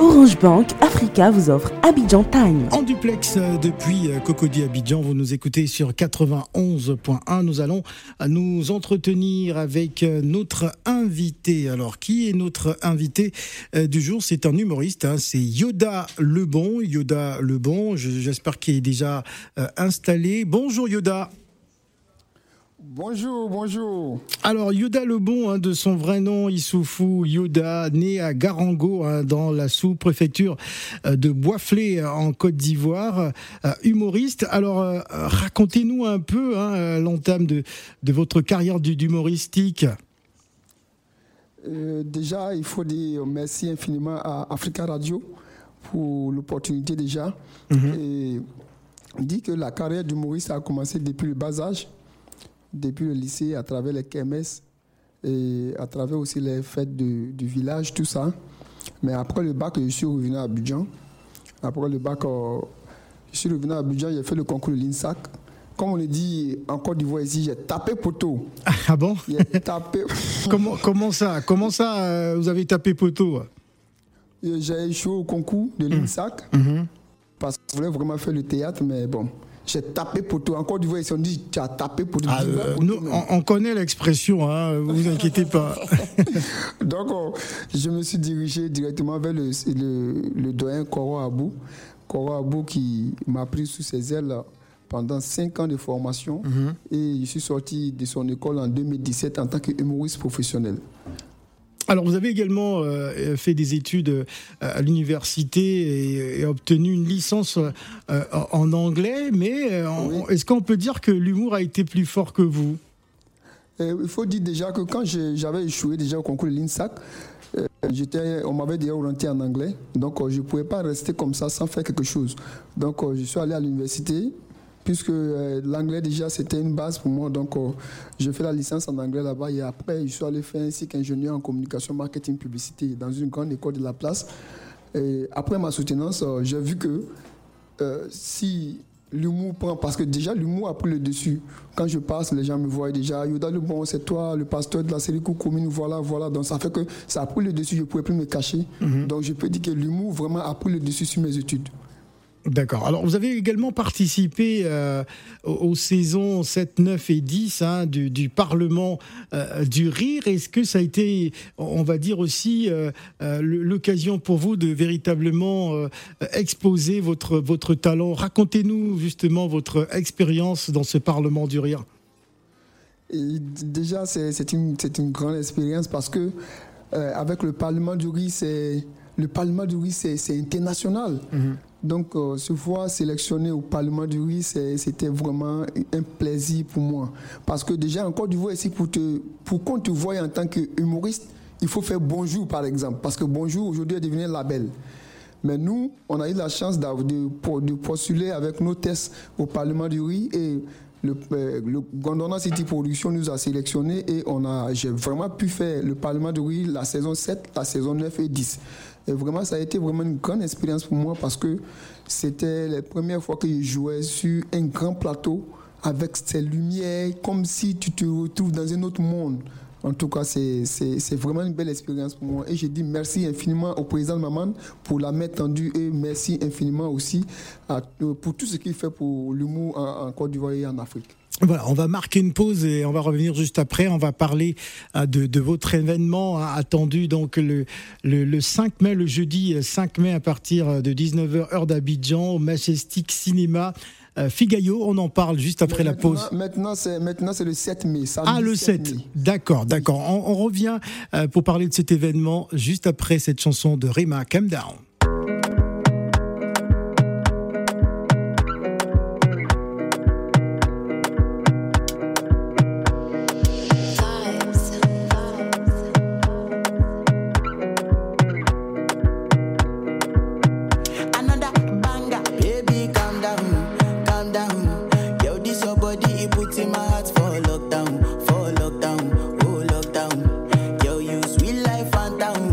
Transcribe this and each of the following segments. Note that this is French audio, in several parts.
Orange Bank Africa vous offre Abidjan Time. En duplex euh, depuis euh, Cocody Abidjan, vous nous écoutez sur 91.1. Nous allons euh, nous entretenir avec notre invité. Alors, qui est notre invité du jour? C'est un humoriste, hein. c'est Yoda Lebon. Yoda Lebon, j'espère qu'il est déjà installé. Bonjour Yoda. Bonjour, bonjour. Alors Yoda Lebon, hein, de son vrai nom Issoufou Yoda, né à Garango hein, dans la sous-préfecture euh, de Boisflé euh, en Côte d'Ivoire, euh, humoriste. Alors racontez-nous un peu hein, l'entame de, de, votre carrière d'humoristique. déjà, il faut dire merci infiniment à Africa Radio pour l'opportunité déjà. Mhm. Et dit que la carrière d'humoriste a commencé depuis le bas âge depuis le lycée, à travers les KMS et à travers aussi les fêtes du village, tout ça. Mais après le bac, je suis revenu à Abidjan. Après le bac, euh, je suis revenu à Abidjan, j'ai fait le concours de l'INSAC. Comme on le dit en Côte d'Ivoire ici, j'ai tapé poteau. Ah bon? J'ai tapé. comment, comment ça Comment ça, euh, vous avez tapé poteau? J'ai échoué au concours de l'INSAC mmh. parce que je voulais vraiment faire le théâtre, mais bon, j'ai tapé pour tout. Encore du ils ont dit tu as tapé pour tout. Ah, euh, on, connaît l'expression, hein, vous inquiétez pas. Donc, je me suis dirigé directement vers le, le, doyen Koro Abou. Koro Abou qui m'a pris sous ses ailes pendant cinq ans de formation mhm. et je suis sorti de son école en 2017 en tant qu'humoriste professionnel. Alors, vous avez également euh, fait des études euh, à l'université et, obtenu une licence euh, en anglais, mais est-ce qu'on peut dire que l'humour a été plus fort que vous? Il faut dire déjà que quand j'avais échoué déjà au concours de l'INSAC, on m'avait déjà orienté en anglais, donc je ne pouvais pas rester comme ça sans faire quelque chose. Donc, je suis allé à l'université puisque euh, l'anglais déjà c'était une base pour moi. Donc euh, je fais la licence en anglais là-bas et après je suis allé faire un cycle ingénieur en communication, marketing, publicité dans une grande école de la place. Et après ma soutenance, euh, j'ai vu que si l'humour prend, parce que déjà l'humour a pris le dessus. Quand je passe, les gens me voient déjà, Yoda le bon, c'est toi, le pasteur de la série commune, voilà, voilà. Donc ça fait que ça a pris le dessus, je ne pouvais plus me cacher. Mhm. Donc je peux dire que l'humour vraiment a pris le dessus sur mes études. D'accord. Alors, vous avez également participé euh, aux, saisons 7, 9 et 10 hein, du, Parlement euh, du Rire. Est-ce que ça a été, on va dire aussi, euh, l'occasion pour vous de véritablement exposer votre, talent? Racontez-nous justement votre expérience dans ce Parlement du Rire. déjà, c'est une, une, grande expérience parce que avec le Parlement du Rire, c'est le Parlement du riz, c'est international. Mhm. Donc, euh, se voir sélectionné au Parlement du riz, c'était vraiment un plaisir pour moi. Parce que déjà, encore du d'Ivoire, ici, pour, te, pour qu'on te voie en tant qu'humoriste, il faut faire bonjour, par exemple. Parce que bonjour, aujourd'hui, est devenu un label. Mais nous, on a eu la chance de, de, postuler avec nos tests au Parlement du riz et le, euh, le Gondwana City Production nous a sélectionnés et on a, j'ai vraiment pu faire le Parlement du riz la saison 7, la saison 9 et 10. Et vraiment, ça a été vraiment une grande expérience pour moi parce que c'était la première fois que je jouais sur un grand plateau avec ces lumières, comme si tu te retrouves dans un autre monde. En tout cas, c'est vraiment une belle expérience pour moi. Et je dis merci infiniment au président Maman pour la main tendue et merci infiniment aussi pour tout ce qu'il fait pour l'humour en Côte d'Ivoire et en Afrique. Voilà, on va marquer une pause et on va revenir juste après. On va parler euh, de, votre événement hein, attendu donc le, le, 5 mai, le jeudi 5 mai à partir de 19h heure d'Abidjan au Majestic Cinéma. Euh, Figayo, on en parle juste après la pause. Maintenant, c'est maintenant c'est le 7 mai. Ah le 7. D'accord, d'accord. On, revient euh, pour parler de cet événement juste après cette chanson de Rima Calm Down. down.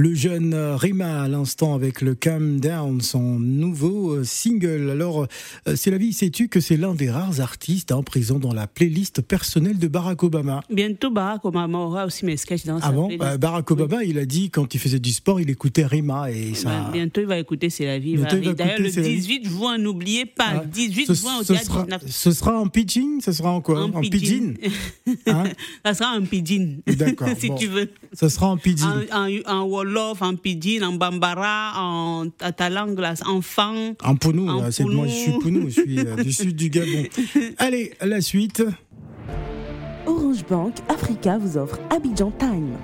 Le jeune Rima à l'instant avec le Calm Down, son nouveau euh, single. Alors, euh, c'est la vie, sais-tu que c'est l'un des rares artistes en prison dans la playlist personnelle de Barack Obama? Bientôt, Barack Obama aura aussi mes sketchs dans ah sa playlist. Bah, Barack Obama, il a dit quand il faisait du sport, il écoutait Rima et ça. Bah, bientôt, il va écouter C'est la vie. D'ailleurs, le 18 juin, n'oubliez pas, 18 ce, juin au ce théâtre sera, 19. ce sera en pidgin Ce sera en quoi? En En pidgin? Hein? Ça sera un pidgin. D'accord, si bon. tu veux. Ce sera en pidgin. En, en, en Wolof, en pidgin, en Bambara, en ta langue, là, en fan. En Pounou, En là, c'est moi je suis Pounou. Pounou, je suis euh, du sud du Gabon. Allez, la suite. Orange Bank Africa vous offre Abidjan Time.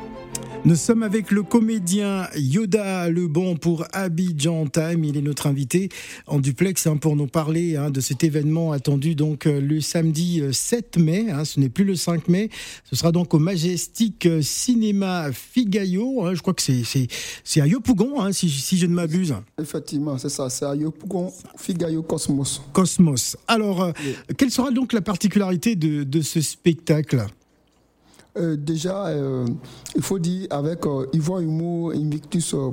Nous sommes avec le comédien Yoda Lebon pour Abidjan Time. Il est notre invité en duplex hein, pour nous parler hein, de cet événement attendu donc euh, le samedi euh, 7 mai. hein, ce n'est plus le 5 mai. Ce sera donc au Majestic euh, Cinéma Figayo. je crois que c'est à Yopougon, si, si je ne m'abuse. Effectivement, c'est ça. C'est à Yopougon, Figayo Cosmos. Cosmos. Alors, euh, quelle sera donc la particularité de, de ce spectacle? Euh, déjà, euh, il faut dire, avec euh, Yvon Humour Invictus euh,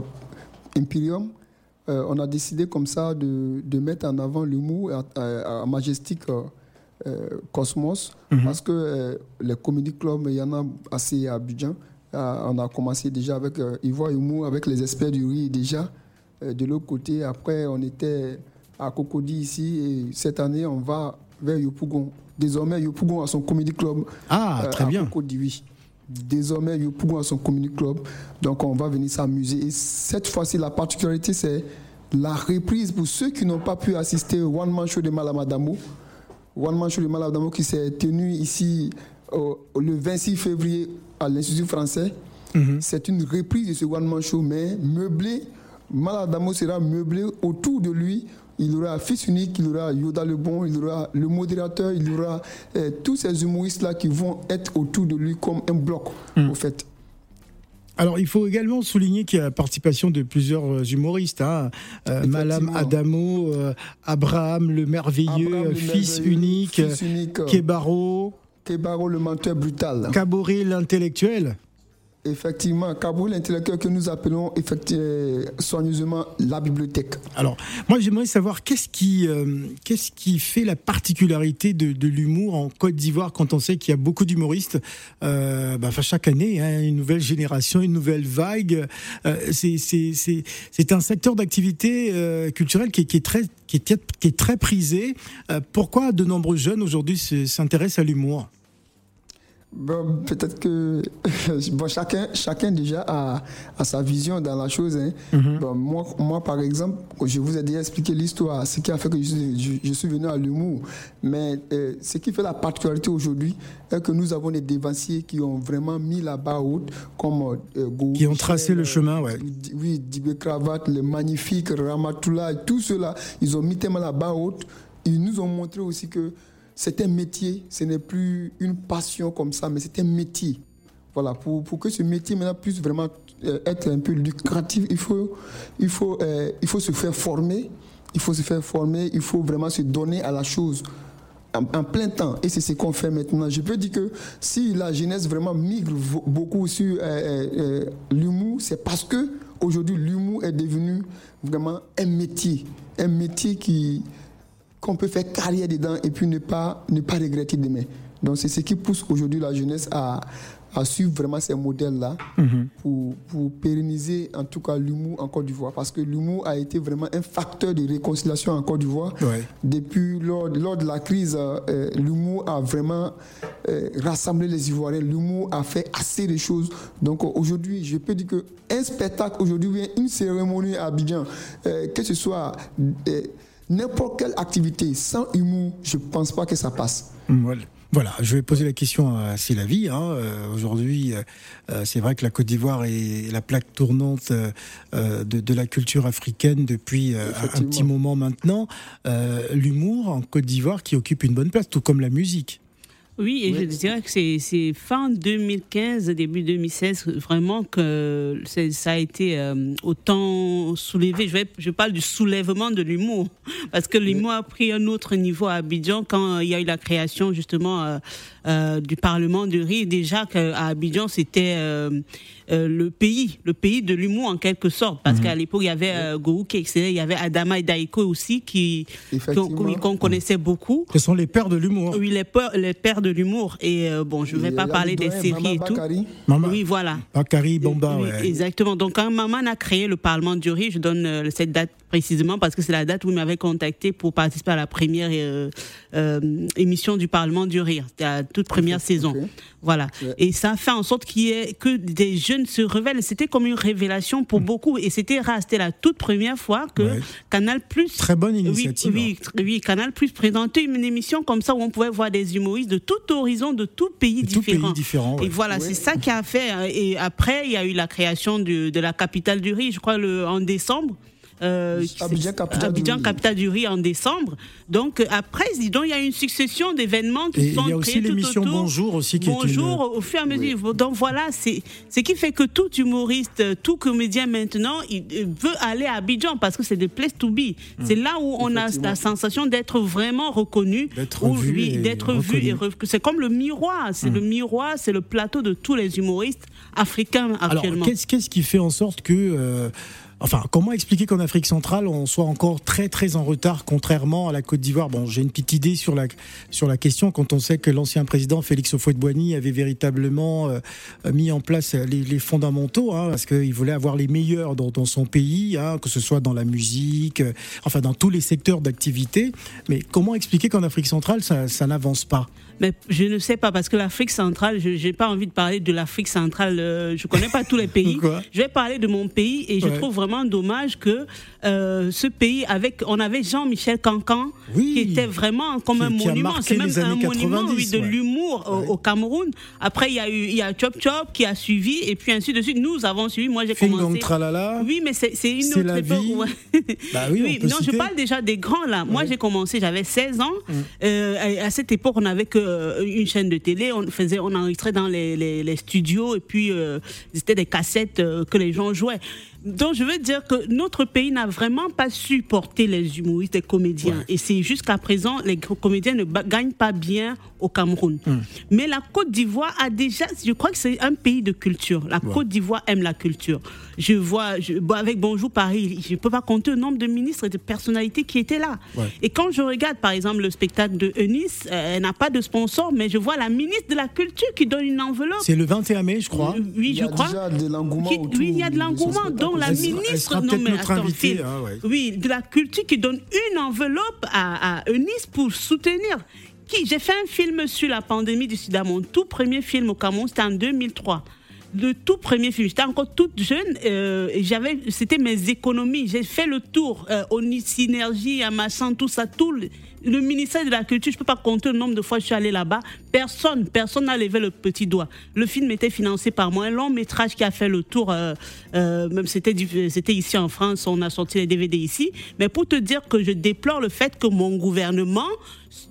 Imperium, euh, on a décidé comme ça de, de mettre en avant l'humour à, à- à Majestic euh, euh, Cosmos, parce que euh, les comédie clubs, il y en a assez à Abidjan. Euh, on a commencé déjà avec euh, Yvon Humour, avec les experts du riz déjà. Euh, de l'autre côté, après, on était à Cocody ici, et cette année, on va vers Yopougon. Désormais, Yopougon a son comédie club. Ah, Euh, très à bien. Cocody, oui. Désormais, Yopougon a son community club. Donc, on va venir s'amuser. Et cette fois-ci, la particularité, c'est la reprise pour ceux qui n'ont pas pu assister au One Man Show de Malamadamo. One Man Show de Malamadamo qui s'est tenu ici au- le 26 février à l'Institut français. C'est une reprise de ce One Man Show, mais meublé. Maladamo sera meublé autour de lui. Il aura Fils Unique, il aura Yoda le Bon, il aura le modérateur, il aura euh, tous ces humoristes-là qui vont être autour de lui comme un bloc, au fait. Alors, il faut également souligner qu'il y a la participation de plusieurs euh, humoristes. Hein. Euh, Malam Effectivement. Adamo, euh, Abraham le merveilleux, Abraham le fils merveilleux, unique, Fils unique, Kebaro, Kebaro le menteur brutal. Caboret l'intellectuel. Effectivement, Kabou l'intellectuel que nous appelons effectivement, soigneusement la bibliothèque. Alors, moi, j'aimerais savoir qu'est-ce qui, euh, qu'est-ce qui fait la particularité de, l'humour en Côte d'Ivoire quand on sait qu'il y a beaucoup d'humoristes. Euh, bah, chaque année, hein, une nouvelle génération, une nouvelle vague. Euh, c'est, un secteur d'activité euh, culturelle qui est, très, qui est, très prisé. Euh, pourquoi de nombreux jeunes aujourd'hui se- s'intéressent à l'humour? Bon, Peut-être que bon, chacun, chacun déjà a, a sa vision dans la chose. hein. Bon, moi, moi, par exemple, je vous ai déjà expliqué l'histoire, ce qui a fait que je, suis- je- je suis venu à l'humour. Mais euh, ce qui fait la particularité aujourd'hui est que nous avons des dévanciers qui ont vraiment mis la barre haute, comme euh, Go Qui ont tracé le chemin, ouais. Oui, Dibé Cravate, le magnifique Ramatoula, tout cela, ils ont mis tellement la barre haute. Ils nous ont montré aussi que c'est un métier, ce n'est plus une passion comme ça, mais c'est un métier. Voilà, pour, pour que ce métier maintenant puisse vraiment euh, être un peu lucratif, il faut, il faut, euh, il faut se faire former. il faut se faire former, il faut vraiment se donner à la chose en, plein temps. Et c'est ce qu'on fait maintenant. Je peux dire que si la jeunesse vraiment migre beaucoup sur l'humour, c'est parce que aujourd'hui l'humour est devenu vraiment un métier, un métier qui qu'on peut faire carrière dedans et puis ne pas ne pas regretter demain. Donc c'est ce qui pousse aujourd'hui la jeunesse à, à suivre vraiment ces modèles-là mhm. pour, pour, pérenniser en tout cas l'humour en Côte d'Ivoire. Parce que l'humour a été vraiment un facteur de réconciliation en Côte d'Ivoire. Depuis lors, lors, de la crise, euh, l'humour a vraiment euh, rassemblé les Ivoiriens. L'humour a fait assez de choses. Donc aujourd'hui, je peux dire qu'un spectacle aujourd'hui, une cérémonie à Abidjan, euh, que ce soit n'importe quelle activité sans humour, je ne pense pas que ça passe. Voilà. Voilà, je vais poser la question à Célavie. Hein. Euh, aujourd'hui, euh, euh, c'est vrai que la Côte d'Ivoire est la plaque tournante de, la culture africaine depuis un petit moment maintenant. L'humour en Côte d'Ivoire qui occupe une bonne place, tout comme la musique. Oui, et je dirais que c'est fin 2015, début 2016, vraiment que ça a été euh, autant soulevé. Je, vais, je parle du soulèvement de l'humour, parce que l'humour a pris un autre niveau à Abidjan quand il y a eu la création justement euh, euh, du Parlement de rire. Déjà qu'à Abidjan, c'était euh, le pays, le pays de l'humour en quelque sorte, parce mhm. qu'à l'époque il y avait euh, qui il y avait Adama et Daiko aussi qui qu'on connaissait beaucoup. Ce sont les pères de l'humour. Oui, les pères, les pères de l'humour. Et euh, bon, je ne vais pas parler des séries et tout. Maman, oui, voilà. Bakari Bomba. Exactement. Donc quand Maman a créé le Parlement du riz, je donne euh, cette date précisément parce que c'est la date où il m'avait contacté pour participer à la première euh, euh, émission du Parlement du Rire, la toute première saison. Voilà. Et ça fait en sorte qu'il y ait que des jeunes se révèlent. C'était comme une révélation pour mm. beaucoup. Et c'était rare. C'était la toute première fois que Canal Plus. Très bonne initiative. Oui, hein. oui, Canal Plus présentait une émission comme ça où on pouvait voir des humoristes de tout horizon, de tout pays différent. Tout différent Et voilà, c'est ça qui a fait. Hein. Et après, il y a eu la création de, de la capitale du riz, je crois, le, en décembre euh, Abidjan, capitale, du riz en décembre. Donc euh, après, il y a une succession d'événements qui sont créés tout autour. Il y a aussi l'émission Bonjour aussi qui Bonjour est au fur et à mesure. Donc voilà, c'est ce qui fait que tout humoriste, tout comédien maintenant, il veut aller à Abidjan parce que c'est des place to be. Hmm. C'est là où on a la sensation d'être vraiment reconnu, d'être vu, d'être vu. C'est comme le miroir, c'est le hmm. miroir, c'est le plateau de tous les humoristes africains actuellement. Alors qu'est-ce qui fait en sorte que euh, Enfin, comment expliquer qu'en Afrique centrale, on soit encore très très en retard, contrairement à la Côte d'Ivoire? Bon, j'ai une petite idée sur la question. Quand on sait que l'ancien président Félix Houphouët-Boigny avait véritablement euh, mis en place les, fondamentaux, hein, parce qu'il voulait avoir les meilleurs dans, son pays, hein, que ce soit dans la musique, euh, enfin dans tous les secteurs d'activité. Mais comment expliquer qu'en Afrique centrale, ça n'avance pas? Mais je ne sais pas, parce que l'Afrique centrale, je n'ai pas envie de parler de l'Afrique centrale, euh, je ne connais pas tous les pays. je vais parler de mon pays et je trouve vraiment dommage que euh, ce pays, avec, on avait Jean-Michel Cancan, qui était vraiment comme un monument. C'est même un monument de l'humour au, Cameroun. Après, il y a eu il y a Chop Chop qui a suivi, et puis ainsi de suite. Nous avons suivi. Moi, j'ai commencé. Oui, mais c'est une autre époque. Bah oui, non, je parle déjà des grands là. Moi, j'ai commencé, j'avais 16 ans. Mm. Euh, à cette époque, on n'avait que une chaîne de télé. On faisait, on enregistrait dans les, les, studios, et puis euh, c'était des cassettes que les gens jouaient. Donc, je veux dire que notre pays n'a vraiment pas supporté les humoristes et comédiens. Et c'est jusqu'à présent, les comédiens ne gagnent pas bien au Cameroun. Hmm. Mais la Côte d'Ivoire a déjà, je crois que c'est un pays de culture. La Côte d'Ivoire aime la culture. Je vois, je, avec Bonjour Paris, je ne peux pas compter le nombre de ministres et de personnalités qui étaient là. Et quand je regarde, par exemple, le spectacle de Eunice, euh, elle n'a pas de sponsor, mais je vois la ministre de la Culture qui donne une enveloppe. C'est le 21 mai, je crois. oui, je crois. Il y a de l'engouement. Oui, il y a de l'engouement. Donc la ministre, non mais attends, hein, oui, de la culture qui donne une enveloppe à, à Eunice pour soutenir. J'ai fait un film sur la pandémie du sida. Mon tout premier film au Cameroun, c'était en 2003 le tout premier film. J'étais encore toute jeune. Euh, j'avais, c'était mes économies. J'ai fait le tour. Euh, Synergie, à machin, tout ça, tout le ministère de la Culture, je peux pas compter le nombre de fois que je suis allée là-bas. Personne, personne n'a levé le petit doigt. Le film était financé par moi, un long métrage qui a fait le tour. Euh, euh, même c'était c'était ici en France, on a sorti les DVD ici. Mais pour te dire que je déplore le fait que mon gouvernement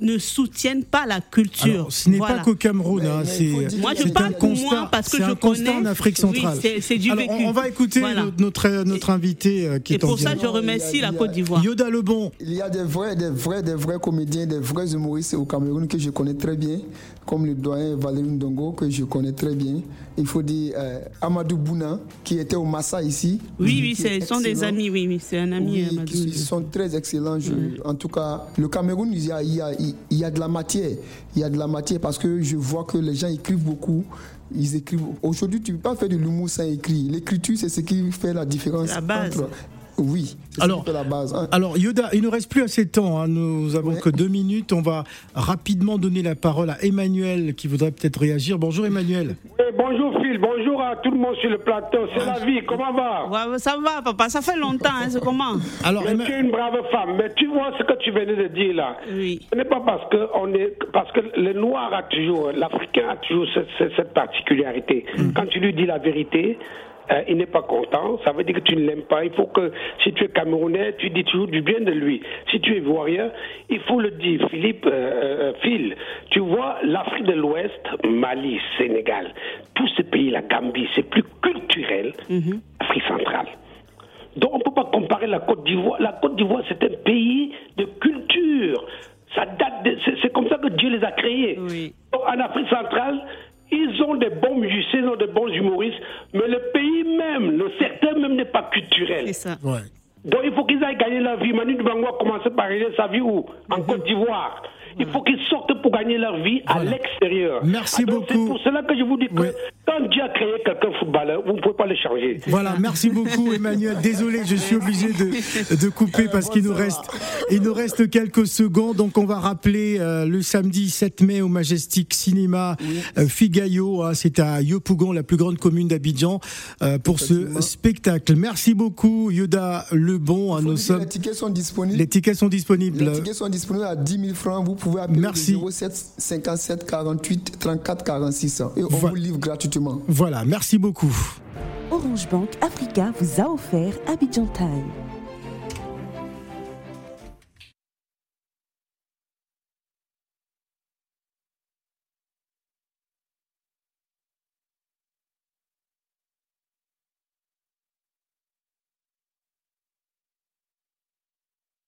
ne soutiennent pas la culture. Alors, ce n'est pas qu'au Cameroun, hein, c'est moi je parle un constat, moi parce que je connais. en Afrique centrale. Oui, c'est du Alors, vécu. on va écouter Voilà. notre, notre, notre invité euh, qui Et est en pour ça, je remercie a- la Côte d'Ivoire. Yoda Lebon. Il y a des vrais, des vrais, des vrais comédiens, des vrais humoristes au Cameroun que je connais très bien, comme le doyen Valérie Ndongo que je connais très bien. Il faut dire euh, Amadou Bouna qui était au Massa ici. Oui, oui, ce sont des amis, oui, oui, c'est un ami. Oui, qui sont très excellents. je- En tout cas, le Cameroun, il y, a, il, y a, il y a de la matière. Il y a de la matière parce que je vois que les gens écrivent beaucoup. Ils écrivent. Aujourd'hui, tu ne peux pas faire de l'humour sans écrire. L'écriture, c'est ce qui fait la différence. La entre- Oui, Alors, la base. hein. Alors Yoda, il ne reste plus assez de temps. hein. Nous avons Ouais. que deux minutes. On va rapidement donner la parole à Emmanuel qui voudrait peut-être réagir. Bonjour Emmanuel. Oui, bonjour Phil, bonjour à tout le monde sur le plateau. C'est la vie, comment va? Ouais, ça va, papa, ça fait longtemps, hein, c'est comment? Alors Mais Emma- tu es une brave femme, mais tu vois ce que tu venais de dire là. Oui. Ce n'est pas parce que on est parce que le noir a toujours, l'Africain a toujours cette, particularité. Quand tu lui dis la vérité, euh, il n'est pas content. Ça veut dire que tu ne l'aimes pas. Il faut que si tu es Camerounais, tu dis toujours du bien de lui. Si tu es Ivoirien, il faut le dire. Philippe, euh, euh, Phil, tu vois l'Afrique de l'Ouest, Mali, Sénégal, tous ces pays, la Gambie, c'est plus culturel. Afrique centrale. Donc on ne peut pas comparer la Côte d'Ivoire. La Côte d'Ivoire, c'est un pays de culture. Ça date de- c'est, c'est comme ça que Dieu les a créés. Oui. Donc, en Afrique centrale, ils ont des bons musiciens, ils ont des bons humoristes, mais le pays même, le secteur même n'est pas culturel. C'est ça. Ouais. Donc il faut qu'ils aillent gagner leur vie. Manu Dibango a commencé par gagner sa vie où? En Côte d'Ivoire. Il faut qu'ils sortent pour gagner leur vie à Voilà. l'extérieur. Merci Ah, beaucoup. C'est pour cela que je vous dis que Oui. quand Dieu a créé quelqu'un footballeur, vous ne pouvez pas le changer. Voilà, merci beaucoup Emmanuel. Désolé, je suis obligé de, de couper parce qu'il nous reste il nous reste quelques secondes. Donc on va rappeler euh, le samedi 7 mai au Majestic Cinéma euh, Figayo. hein, C'est à Yopougon, la plus grande commune d'Abidjan, euh, pour ce spectacle. Merci beaucoup Yoda Lebon. hein, sommes Les tickets sont disponibles. les tickets sont disponibles. Les tickets sont disponibles à 10 000 francs. Vous pouvez appeler Merci. le 07 57 48 34 46 et on Voilà. vous livre gratuitement. Voilà, merci beaucoup. Orange Bank Africa vous a offert Abidjan Time.